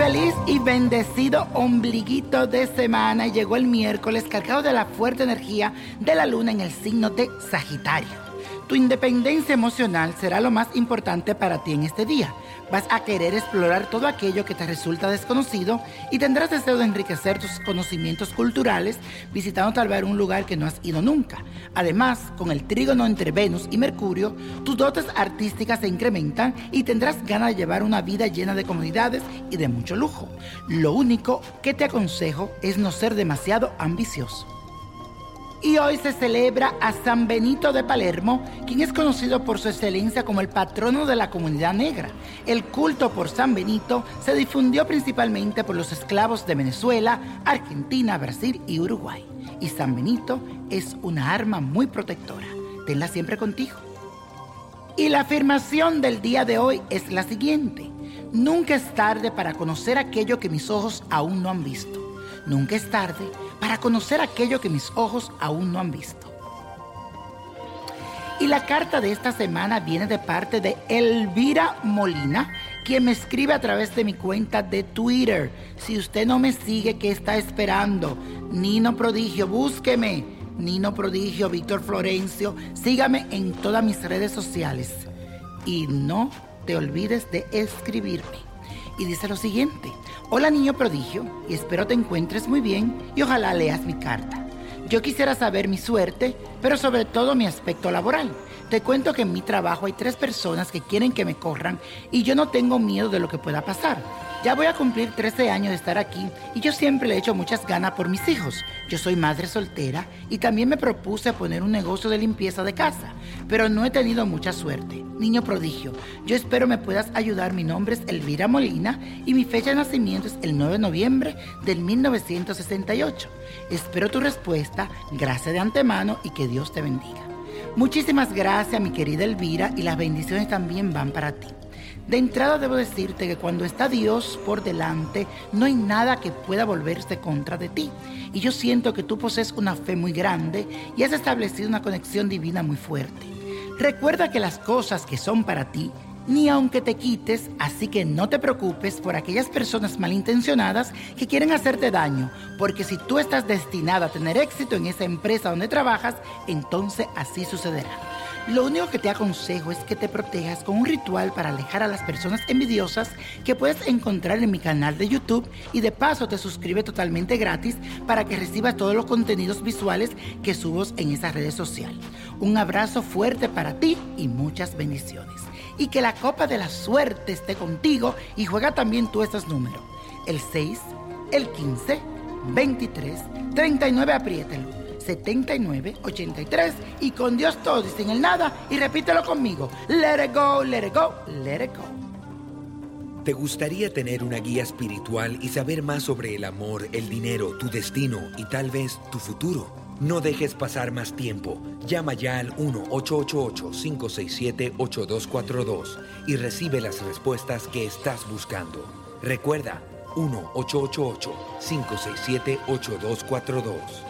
Feliz y bendecido ombliguito de semana. Llegó el miércoles cargado de la fuerte energía de la luna en el signo de Sagitario. Tu independencia emocional será lo más importante para ti en este día. Vas a querer explorar todo aquello que te resulta desconocido y tendrás deseo de enriquecer tus conocimientos culturales visitando tal vez un lugar que no has ido nunca. Además, con el trígono entre Venus y Mercurio, tus dotes artísticas se incrementan y tendrás ganas de llevar una vida llena de comodidades y de mucho lujo. Lo único que te aconsejo es no ser demasiado ambicioso. Y hoy se celebra a San Benito de Palermo, quien es conocido por su excelencia como el patrono de la comunidad negra. El culto por San Benito se difundió principalmente por los esclavos de Venezuela, Argentina, Brasil y Uruguay. Y San Benito es una arma muy protectora. Tenla siempre contigo. Y la afirmación del día de hoy es la siguiente. Nunca es tarde para conocer aquello que mis ojos aún no han visto. Nunca es tarde para conocer aquello que mis ojos aún no han visto. Y la carta de esta semana viene de parte de Elvira Molina, quien me escribe a través de mi cuenta de Twitter. Si usted no me sigue, ¿qué está esperando? Nino Prodigio, búsqueme. Nino Prodigio, Víctor Florencio, sígame en todas mis redes sociales. Y no te olvides de escribirme. Y dice lo siguiente. Hola niño prodigio, y espero te encuentres muy bien y ojalá leas mi carta. Yo quisiera saber mi suerte, pero sobre todo mi aspecto laboral. Te cuento que en mi trabajo hay tres personas que quieren que me corran y yo no tengo miedo de lo que pueda pasar. Ya voy a cumplir 13 años de estar aquí y yo siempre le he hecho muchas ganas por mis hijos. Yo soy madre soltera y también me propuse poner un negocio de limpieza de casa, pero no he tenido mucha suerte. Niño prodigio, yo espero me puedas ayudar. Mi nombre es Elvira Molina y mi fecha de nacimiento es el 9 de noviembre del 1968. Espero tu respuesta, gracias de antemano y que Dios te bendiga. Muchísimas gracias, mi querida Elvira, y las bendiciones también van para ti. De entrada debo decirte que cuando está Dios por delante, no hay nada que pueda volverse contra de ti. Y yo siento que tú posees una fe muy grande y has establecido una conexión divina muy fuerte. Recuerda que las cosas que son para ti, ni aunque te quites, así que no te preocupes por aquellas personas malintencionadas que quieren hacerte daño, porque si tú estás destinada a tener éxito en esa empresa donde trabajas, entonces así sucederá. Lo único que te aconsejo es que te protejas con un ritual para alejar a las personas envidiosas que puedes encontrar en mi canal de YouTube y de paso te suscribe totalmente gratis para que recibas todos los contenidos visuales que subo en esa red social. Un abrazo fuerte para ti y muchas bendiciones. Y que la copa de la suerte esté contigo y juega también tú estos números. El 6, el 15, 23, 39, apriételo. 7983 y con Dios todo y sin el nada y repítelo conmigo. Let it go, let it go, let it go. ¿Te gustaría tener una guía espiritual y saber más sobre el amor, el dinero, tu destino y tal vez tu futuro? No dejes pasar más tiempo. Llama ya al 1-888-567-8242 y recibe las respuestas que estás buscando. Recuerda, 1-888-567-8242.